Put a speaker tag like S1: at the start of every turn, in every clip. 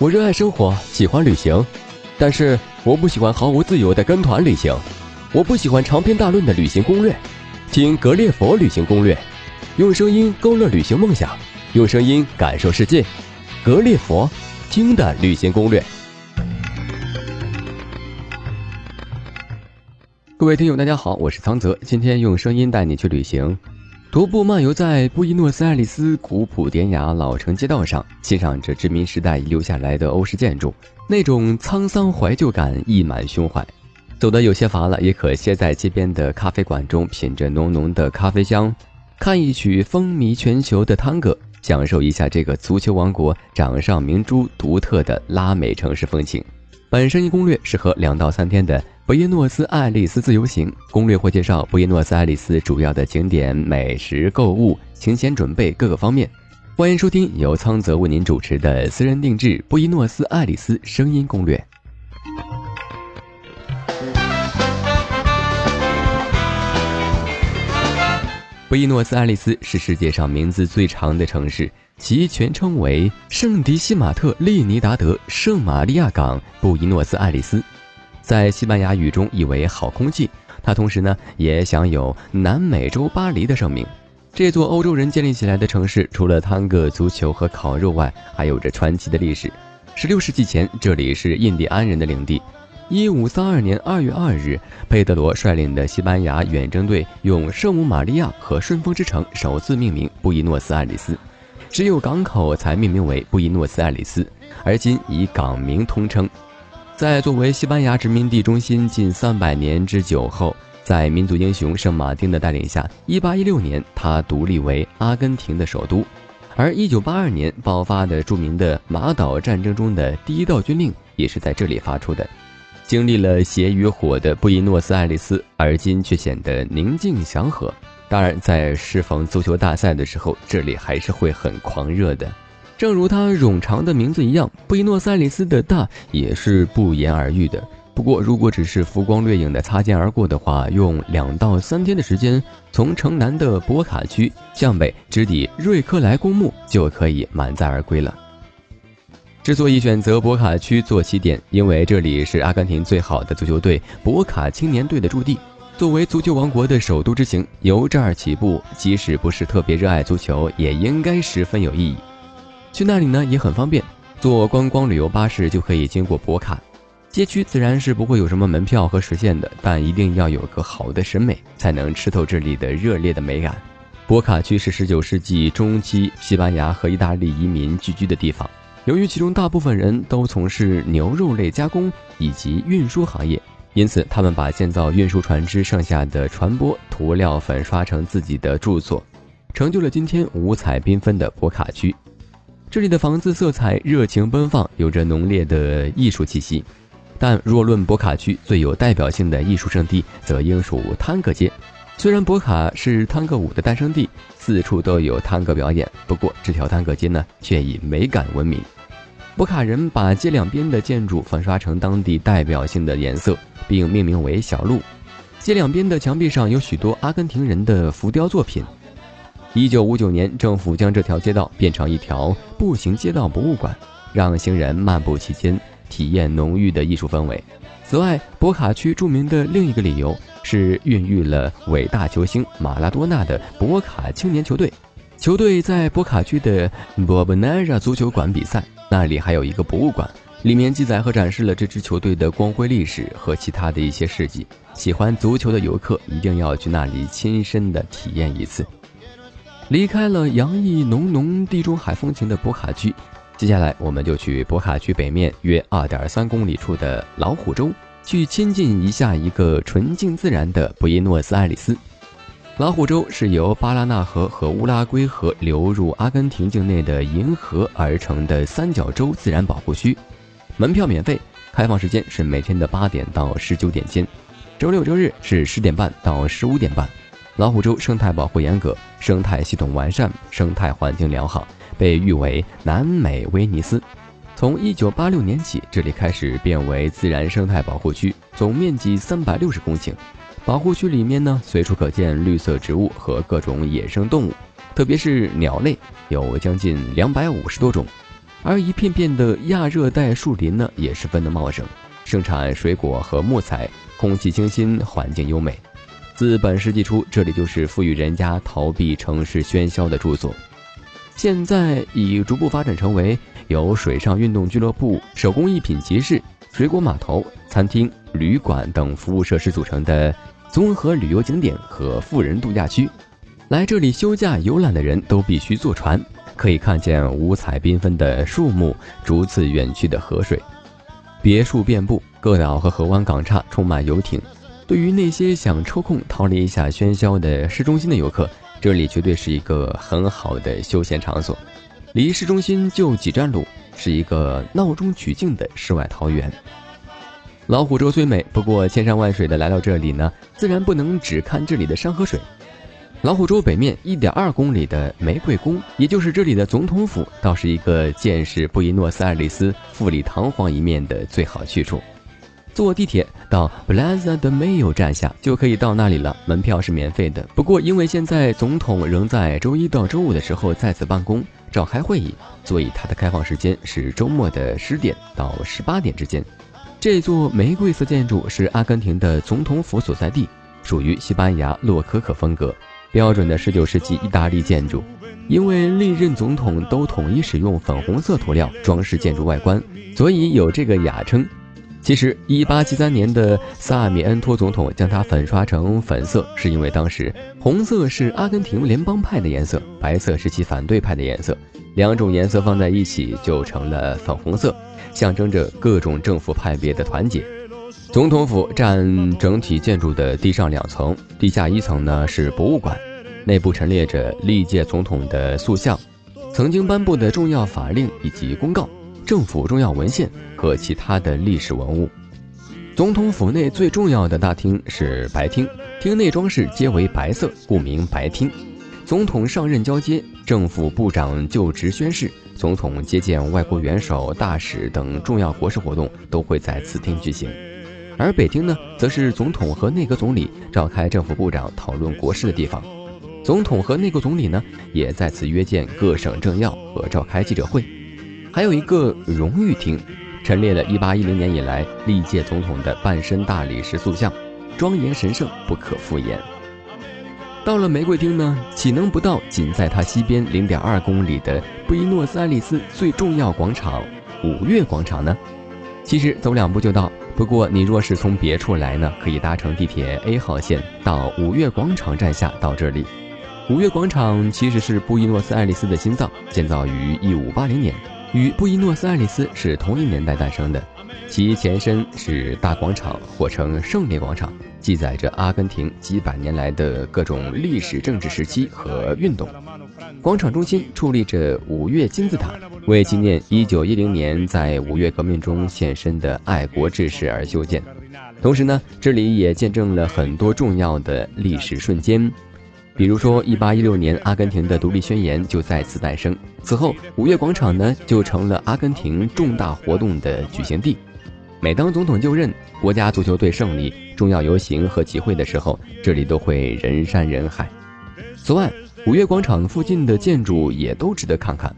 S1: 我热爱生活，喜欢旅行，但是我不喜欢毫无自由的跟团旅行。我不喜欢长篇大论的旅行攻略。听格列佛旅行攻略，用声音勾勒旅行梦想，用声音感受世界。格列佛听的旅行攻略。各位听友，大家好，我是苍泽，今天用声音带你去旅行。徒步漫游在布宜诺斯艾利斯古朴典雅老城街道上，欣赏着殖民时代遗留下来的欧式建筑，那种沧桑怀旧感溢满胸怀。走的有些乏了，也可歇在街边的咖啡馆中，品着浓浓的咖啡香，看一曲风靡全球的探戈，享受一下这个足球王国掌上明珠独特的拉美城市风情。本生意攻略适合两到三天的。布宜诺斯艾利斯自由行攻略会介绍布宜诺斯艾利斯主要的景点、美食、购物、行前准备各个方面。欢迎收听由苍泽为您主持的私人定制布宜诺斯艾利斯声音攻略。布宜诺斯艾利斯是世界上名字最长的城市，其全称为圣迪西马特利尼达德圣玛利亚港布宜诺斯艾利斯。在西班牙语中意为好空气，它同时呢也享有南美洲巴黎的盛名。这座欧洲人建立起来的城市，除了探戈、足球和烤肉外，还有着传奇的历史。16世纪前，这里是印第安人的领地。1532年2月2日，佩德罗率领的西班牙远征队用圣母玛利亚和顺风之城首次命名布宜诺斯艾利斯，只有港口才命名为布宜诺斯艾利斯，而今以港名通称。在作为西班牙殖民地中心近三百年之久后，在民族英雄圣马丁的带领下，一八一六年，他独立为阿根廷的首都。而一九八二年爆发的著名的马岛战争中的第一道军令，也是在这里发出的。经历了血与火的布宜诺斯艾利斯，而今却显得宁静祥和。当然，在适逢足球大赛的时候，这里还是会很狂热的。正如它冗长的名字一样，布宜诺斯艾利斯的大也是不言而喻的。不过，如果只是浮光掠影的擦肩而过的话，用两到三天的时间，从城南的博卡区向北直抵瑞克莱公墓，就可以满载而归了。之所以选择博卡区做起点，因为这里是阿根廷最好的足球队博卡青年队的驻地。作为足球王国的首都之行，由这儿起步，即使不是特别热爱足球，也应该十分有意义。去那里呢也很方便，坐观光旅游巴士就可以经过博卡街区，自然是不会有什么门票和时限的，但一定要有个好的审美，才能吃透这里的热烈的美感。博卡区是19世纪中期西班牙和意大利移民聚居的地方，由于其中大部分人都从事牛肉类加工以及运输行业，因此他们把建造运输船只剩下的船舶涂料粉刷成自己的住所，成就了今天五彩缤纷的博卡区。这里的房子色彩热情奔放，有着浓烈的艺术气息。但若论博卡区最有代表性的艺术圣地，则应属探戈街。虽然博卡是探戈舞的诞生地，四处都有探戈表演，不过这条探戈街呢，却以美感闻名。博卡人把街两边的建筑粉刷成当地代表性的颜色，并命名为小路。街两边的墙壁上有许多阿根廷人的浮雕作品。一九五九年，政府将这条街道变成一条步行街道博物馆，让行人漫步其间，体验浓郁的艺术氛围。此外，博卡区著名的另一个理由是孕育了伟大球星马拉多纳的博卡青年球队。球队在博卡区的博布纳拉足球馆比赛，那里还有一个博物馆，里面记载和展示了这支球队的光辉历史和其他的一些事迹。喜欢足球的游客一定要去那里亲身的体验一次。离开了洋溢浓浓地中海风情的博卡区，接下来我们就去博卡区北面约二点三公里处的老虎洲，去亲近一下一个纯净自然的布宜诺斯艾利斯。老虎洲是由巴拉纳河和乌拉圭河流入阿根廷境内的银河而成的三角洲自然保护区，门票免费，开放时间是每天的八点到十九点间，周六周日是十点半到十五点半。老虎洲生态保护严格，生态系统完善，生态环境良好，被誉为南美威尼斯。从1986年起，这里开始变为自然生态保护区，总面积360公顷。保护区里面呢，随处可见绿色植物和各种野生动物，特别是鸟类，有将近250多种。而一片片的亚热带树林呢，也十分的茂盛，盛产水果和木材，空气清新，环境优美。自本世纪初，这里就是富裕人家逃避城市喧嚣的住所。现在已逐步发展成为由水上运动俱乐部、手工艺品集市、水果码头、餐厅、旅馆等服务设施组成的综合旅游景点和富人度假区。来这里休假游览的人都必须坐船。可以看见五彩缤纷的树木，逐次远去的河水，别墅遍布，各岛和河湾港岔充满游艇。对于那些想抽空逃离一下喧嚣的市中心的游客，这里绝对是一个很好的休闲场所。离市中心就几站路，是一个闹中取静的世外桃源。老虎洲虽美，不过千山万水的来到这里呢，自然不能只看这里的山和水。老虎洲北面一点二公里的玫瑰宫，也就是这里的总统府，倒是一个见识布宜诺斯艾利斯富丽堂皇一面的最好去处。坐地铁到 Plaza de Mayo 站下就可以到那里了，门票是免费的。不过因为现在总统仍在周一到周五的时候在此办公召开会议，所以它的开放时间是周末的十点到十八点之间。这座玫瑰色建筑是阿根廷的总统府所在地，属于西班牙洛可可风格。标准的十九世纪意大利建筑，因为历任总统都统一使用粉红色涂料装饰建筑外观，所以有这个雅称。其实，一八七三年的萨米恩托总统将它粉刷成粉色，是因为当时红色是阿根廷联邦派的颜色，白色是其反对派的颜色，两种颜色放在一起就成了粉红色，象征着各种政府派别的团结。总统府占整体建筑的地上两层，地下一层呢是博物馆，内部陈列着历届总统的塑像、曾经颁布的重要法令以及公告、政府重要文献和其他的历史文物。总统府内最重要的大厅是白厅，厅内装饰皆为白色，故名白厅。总统上任交接、政府部长就职宣誓、总统接见外国元首、大使等重要国事活动都会在此厅举行。而北厅呢，则是总统和内阁总理召开政府部长讨论国事的地方。总统和内阁总理呢，也在此约见各省政要和召开记者会。还有一个荣誉厅，陈列了1810年以来历届总统的半身大理石塑像，庄严神圣，不可复言。到了玫瑰厅呢，岂能不到仅在它西边0.2公里的布宜诺斯艾利斯最重要广场——五月广场呢？其实走两步就到。不过，你若是从别处来呢，可以搭乘地铁 A 号线到五月广场站下到这里。五月广场其实是布宜诺斯艾利斯的心脏，建造于1580年，与布宜诺斯艾利斯是同一年代诞生的。其前身是大广场，或称胜利广场，记载着阿根廷几百年来的各种历史政治时期和运动。广场中心矗立着五月金字塔，为纪念1910年在五月革命中献身的爱国志士而修建。同时呢，这里也见证了很多重要的历史瞬间，比如说1816年阿根廷的独立宣言就在此诞生。此后，五月广场呢就成了阿根廷重大活动的举行地。每当总统就任、国家足球队胜利、重要游行和集会的时候，这里都会人山人海。此外，五月广场附近的建筑也都值得看看，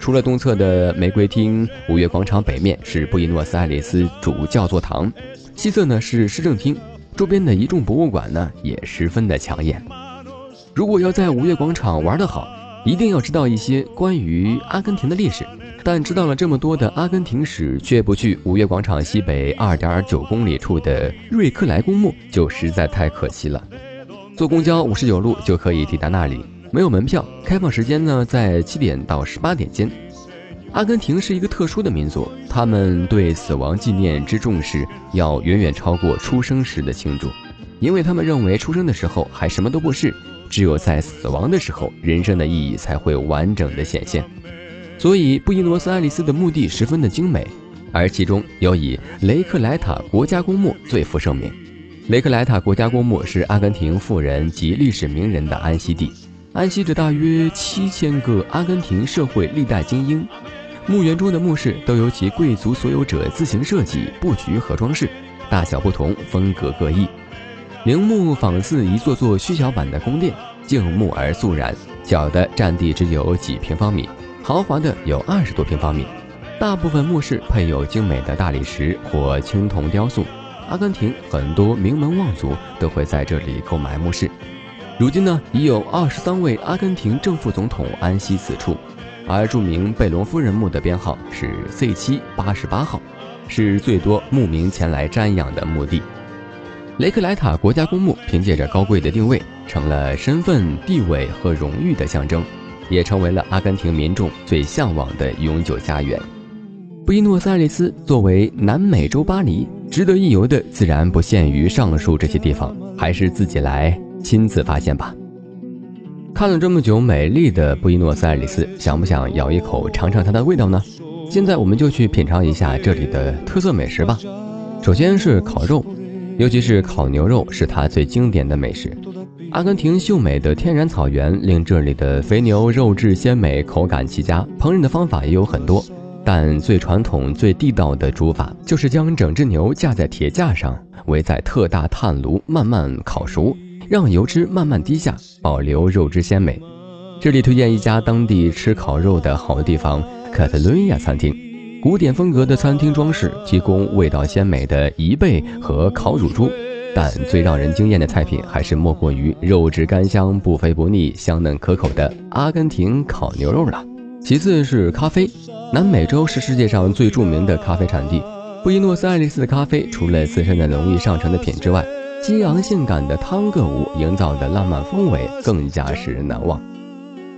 S1: 除了东侧的玫瑰厅，五月广场北面是布宜诺斯艾利斯主教座堂，西侧呢是市政厅，周边的一众博物馆呢也十分的抢眼。如果要在五月广场玩得好，一定要知道一些关于阿根廷的历史。但知道了这么多的阿根廷史，却不去五月广场西北二点九公里处的瑞克莱公墓，就实在太可惜了。坐公交五十九路就可以抵达那里。没有门票，开放时间呢在七点到十八点间。阿根廷是一个特殊的民族，他们对死亡纪念之重视要远远超过出生时的庆祝，因为他们认为出生的时候还什么都不是，只有在死亡的时候，人生的意义才会完整的显现。所以布宜诺斯艾利斯的墓地十分的精美，而其中尤以雷克莱塔国家公墓最负盛名。雷克莱塔国家公墓是阿根廷富人及历史名人的安息地。安息着大约七千个阿根廷社会历代精英，墓园中的墓室都由其贵族所有者自行设计、布局和装饰，大小不同，风格各异。陵墓仿似一座座虚小版的宫殿，静穆而肃然。小的占地只有几平方米，豪华的有二十多平方米。大部分墓室配有精美的大理石或青铜雕塑。阿根廷很多名门望族都会在这里购买墓室。如今呢，已有二十三位阿根廷正副总统安息此处，而著名贝隆夫人墓的编号是 C 七八十八号，是最多牧民前来瞻仰的墓地。雷克莱塔国家公墓凭借着高贵的定位，成了身份、地位和荣誉的象征，也成为了阿根廷民众最向往的永久家园。布宜诺斯艾利斯作为南美洲巴黎，值得一游的自然不限于上述这些地方，还是自己来。亲自发现吧。看了这么久美丽的布宜诺斯艾利斯，想不想咬一口尝尝它的味道呢？现在我们就去品尝一下这里的特色美食吧。首先是烤肉，尤其是烤牛肉是它最经典的美食。阿根廷秀美的天然草原令这里的肥牛肉质鲜美，口感极佳。烹饪的方法也有很多，但最传统、最地道的煮法就是将整只牛架在铁架上，围在特大炭炉慢慢烤熟。让油脂慢慢滴下，保留肉质鲜美。这里推荐一家当地吃烤肉的好地方——卡特伦亚餐厅。古典风格的餐厅装饰提供味道鲜美的贻贝和烤乳猪，但最让人惊艳的菜品还是莫过于肉质干香、不肥不腻、香嫩可口的阿根廷烤牛肉了。其次是咖啡。南美洲是世界上最著名的咖啡产地，布宜诺斯艾利斯的咖啡除了自身的浓郁上乘的品质外，激昂性感的汤戈舞营造的浪漫氛围更加使人难忘。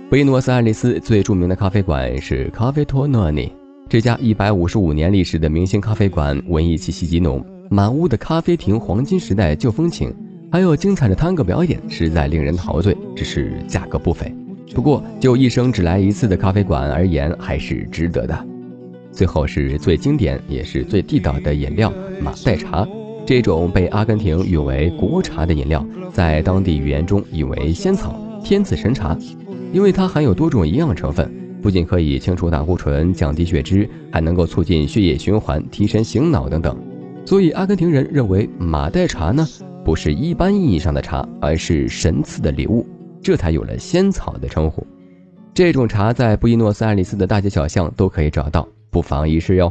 S1: 布宜诺斯艾利斯最著名的咖啡馆是咖啡托诺尼，这家一百五十五年历史的明星咖啡馆，文艺气息极浓，满屋的咖啡厅黄金时代旧风情，还有精彩的探戈表演，实在令人陶醉。只是价格不菲，不过就一生只来一次的咖啡馆而言，还是值得的。最后是最经典也是最地道的饮料马黛茶。这种被阿根廷誉为国茶的饮料，在当地语言中译为仙草、天子神茶，因为它含有多种营养成分，不仅可以清除胆固醇、降低血脂，还能够促进血液循环、提神醒脑等等。所以阿根廷人认为马黛茶呢，不是一般意义上的茶，而是神赐的礼物，这才有了仙草的称呼。这种茶在布宜诺斯艾利斯的大街小巷都可以找到，不妨一试哟。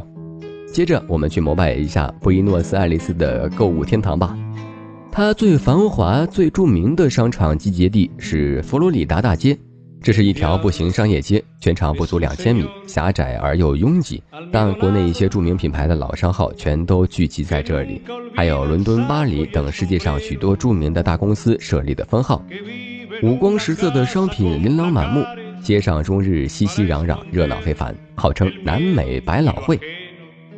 S1: 接着，我们去膜拜一下布宜诺斯艾利斯的购物天堂吧。它最繁华、最著名的商场集结地是佛罗里达大街，这是一条步行商业街，全长不足两千米，狭窄而又拥挤。但国内一些著名品牌的老商号全都聚集在这里，还有伦敦、巴黎等世界上许多著名的大公司设立的分号。五光十色的商品琳琅满目，街上终日熙熙攘攘，热闹非凡，号称南美百老汇。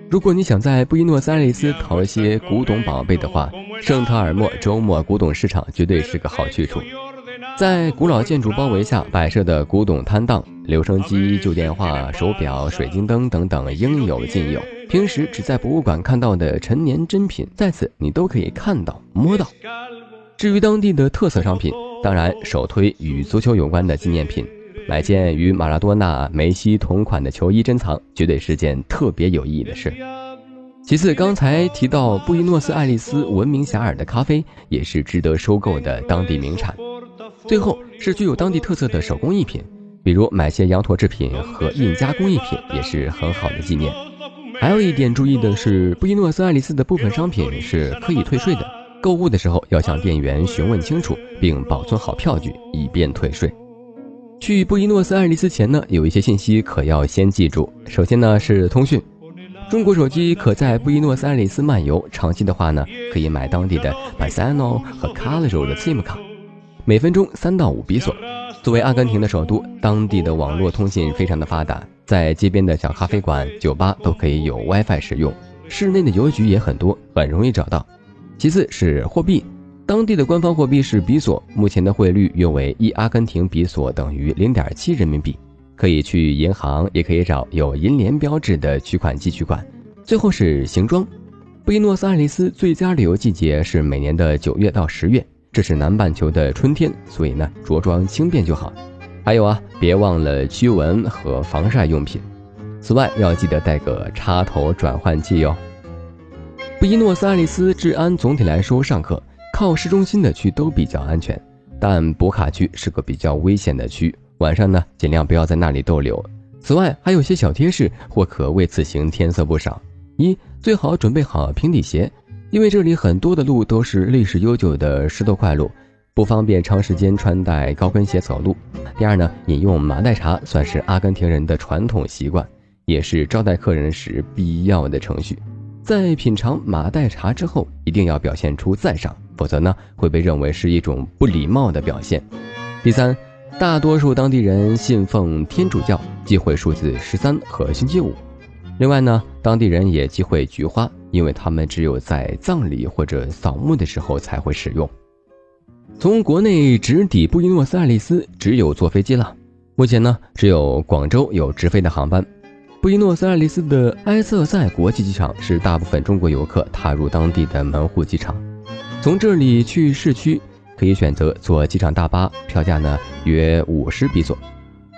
S1: 如果你想在布宜诺斯艾利斯淘一些古董宝贝的话，圣特尔莫周末古董市场绝对是个好去处。在古老建筑包围下摆设的古董摊档，留声机、旧电话、手表、水晶灯等等应有尽有。平时只在博物馆看到的陈年珍品，在此你都可以看到、摸到。至于当地的特色商品，当然首推与足球有关的纪念品。买件与马拉多纳、梅西同款的球衣珍藏，绝对是件特别有意义的事。其次，刚才提到布宜诺斯艾利斯闻名遐迩的咖啡，也是值得收购的当地名产。最后是具有当地特色的手工艺品，比如买些羊驼制品和印加工艺品，也是很好的纪念。还有一点注意的是，布宜诺斯艾利斯的部分商品是可以退税的，购物的时候要向店员询问清楚，并保存好票据，以便退税。去布宜诺斯艾利斯前呢，有一些信息可要先记住。首先呢是通讯，中国手机可在布宜诺斯艾利斯漫游，长期的话呢可以买当地的 b i s a n o 和 Carlo 的 SIM 卡，每分钟三到五比索。作为阿根廷的首都，当地的网络通信非常的发达，在街边的小咖啡馆、酒吧都可以有 WiFi 使用，室内的邮局也很多，很容易找到。其次是货币。当地的官方货币是比索，目前的汇率约为一阿根廷比索等于零点七人民币。可以去银行，也可以找有银联标志的取款机取款。最后是行装，布宜诺斯艾利斯最佳旅游季节是每年的九月到十月，这是南半球的春天，所以呢着装轻便就好。还有啊，别忘了驱蚊和防晒用品。此外要记得带个插头转换器哟。布宜诺斯艾利斯治安总体来说尚可。靠市中心的区都比较安全，但博卡区是个比较危险的区，晚上呢尽量不要在那里逗留。此外，还有些小贴士或可为此行添色不少。一，最好准备好平底鞋，因为这里很多的路都是历史悠久的石头块路，不方便长时间穿戴高跟鞋走路。第二呢，饮用马黛茶算是阿根廷人的传统习惯，也是招待客人时必要的程序。在品尝马黛茶之后，一定要表现出赞赏，否则呢会被认为是一种不礼貌的表现。第三，大多数当地人信奉天主教，忌讳数字十三和星期五。另外呢，当地人也忌讳菊花，因为他们只有在葬礼或者扫墓的时候才会使用。从国内直抵布宜诺斯艾利斯，只有坐飞机了。目前呢，只有广州有直飞的航班。布宜诺斯艾利斯的埃塞塞国际机场是大部分中国游客踏入当地的门户机场。从这里去市区，可以选择坐机场大巴，票价呢约五十比索，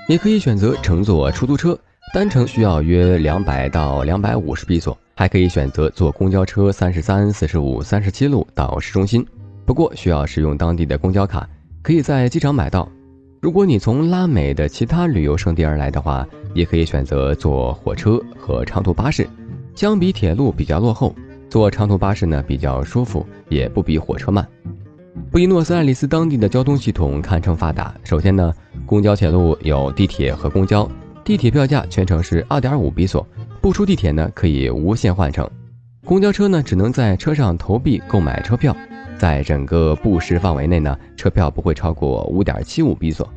S1: 也可以选择乘坐出租车。单程需要约两百到两百五十比索，还可以选择坐公交车三十三、四十五、三十七路到市中心，不过需要使用当地的公交卡，可以在机场买到。如果你从拉美的其他旅游胜地而来的话，也可以选择坐火车和长途巴士。相比铁路比较落后，坐长途巴士呢比较舒服，也不比火车慢。布宜诺斯艾利斯当地的交通系统堪称发达。首先呢，公交铁路有地铁和公交。地铁票价全程是二点五比索，不出地铁呢可以无限换乘。公交车呢只能在车上投币购买车票，在整个布什范围内呢，车票不会超过五点七五比索。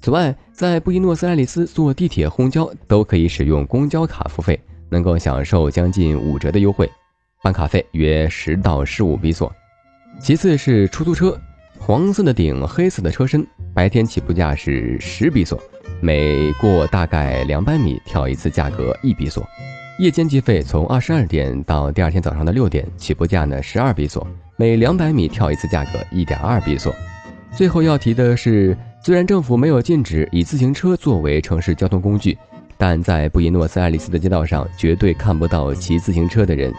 S1: 此外，在布宜诺斯艾利斯坐地铁、公交都可以使用公交卡付费，能够享受将近五折的优惠，办卡费约十到十五比索。其次是出租车，黄色的顶，黑色的车身，白天起步价是十比索。每过大概两百米跳一次，价格一比索；夜间计费从二十二点到第二天早上的六点，起步价呢十二比索，每两百米跳一次，价格一点二比索。最后要提的是，虽然政府没有禁止以自行车作为城市交通工具，但在布宜诺斯艾利斯的街道上绝对看不到骑自行车的人。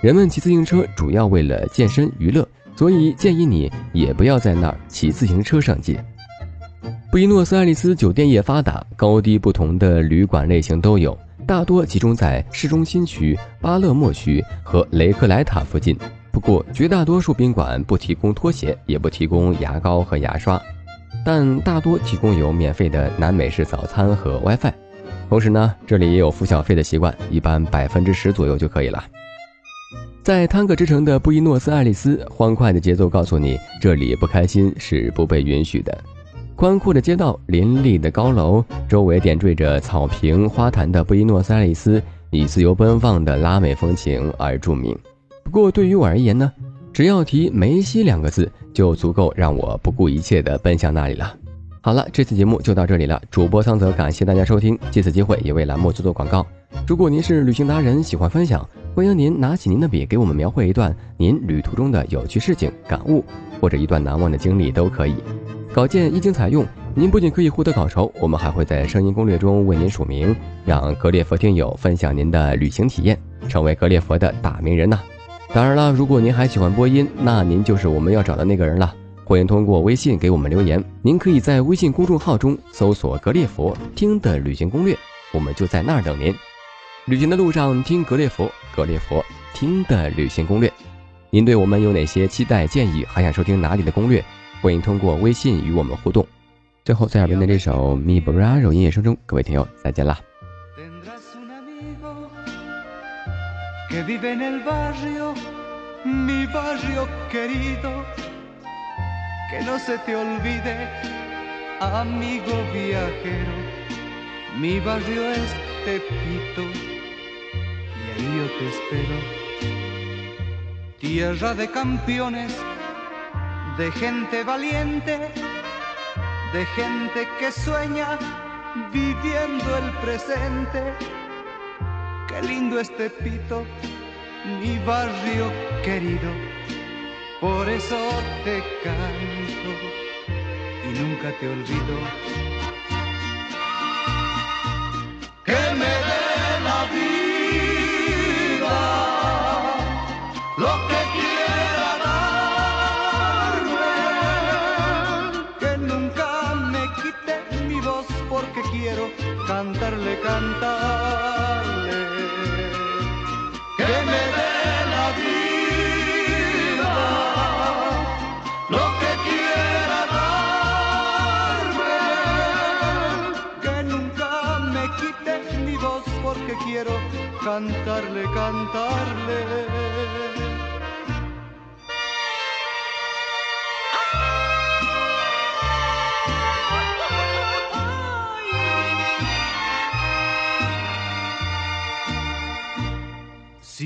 S1: 人们骑自行车主要为了健身娱乐，所以建议你也不要在那儿骑自行车上街。布宜诺斯艾利斯酒店业发达，高低不同的旅馆类型都有，大多集中在市中心区、巴勒莫区和雷克莱塔附近。不过，绝大多数宾馆不提供拖鞋，也不提供牙膏和牙刷，但大多提供有免费的南美式早餐和 WiFi。同时呢，这里也有付小费的习惯，一般百分之十左右就可以了。在汤克之城的布宜诺斯艾利斯，欢快的节奏告诉你，这里不开心是不被允许的。宽阔的街道，林立的高楼，周围点缀着草坪、花坛的布宜诺斯艾利斯，以自由奔放的拉美风情而著名。不过，对于我而言呢，只要提梅西两个字，就足够让我不顾一切地奔向那里了。好了，这次节目就到这里了。主播桑泽感谢大家收听，借此机会也为栏目做做广告。如果您是旅行达人，喜欢分享，欢迎您拿起您的笔，给我们描绘一段您旅途中的有趣事情、感悟，或者一段难忘的经历都可以。稿件一经采用，您不仅可以获得稿酬，我们还会在声音攻略中为您署名，让格列佛听友分享您的旅行体验，成为格列佛的大名人呐！当然了，如果您还喜欢播音，那您就是我们要找的那个人了。欢迎通过微信给我们留言，您可以在微信公众号中搜索“格列佛听的旅行攻略”，我们就在那儿等您。旅行的路上听格列佛，格列佛听的旅行攻略。您对我们有哪些期待建议？还想收听哪里的攻略？欢迎通过微信与我们互动。最后，在耳边的这首《Mi Bravo》音乐声中，各位听友再见啦。
S2: de gente valiente, de gente que sueña viviendo el presente. Qué lindo este pito, mi barrio querido, por eso te canto y nunca te olvido. Canta cantarle, cantarle, que me dé la vida, lo que quiera darme, que nunca me quite mi voz porque quiero cantarle, cantarle.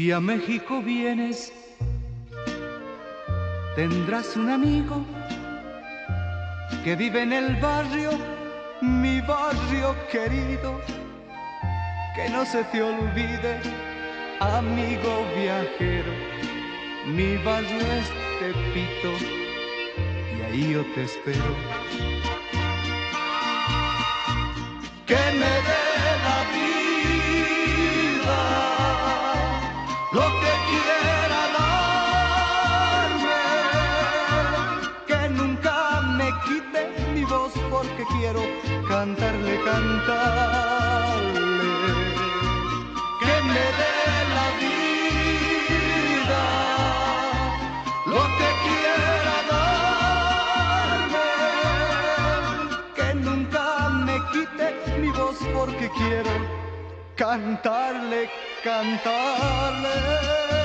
S2: Si a México vienes, tendrás un amigo que vive en el barrio, mi barrio querido, que no se te olvide, amigo viajero, mi barrio es Tepito y ahí yo te espero. Porque quiero cantarle, cantarle, que me dé la vida, lo que quiera darme, que nunca me quite mi voz porque quiero cantarle, cantarle.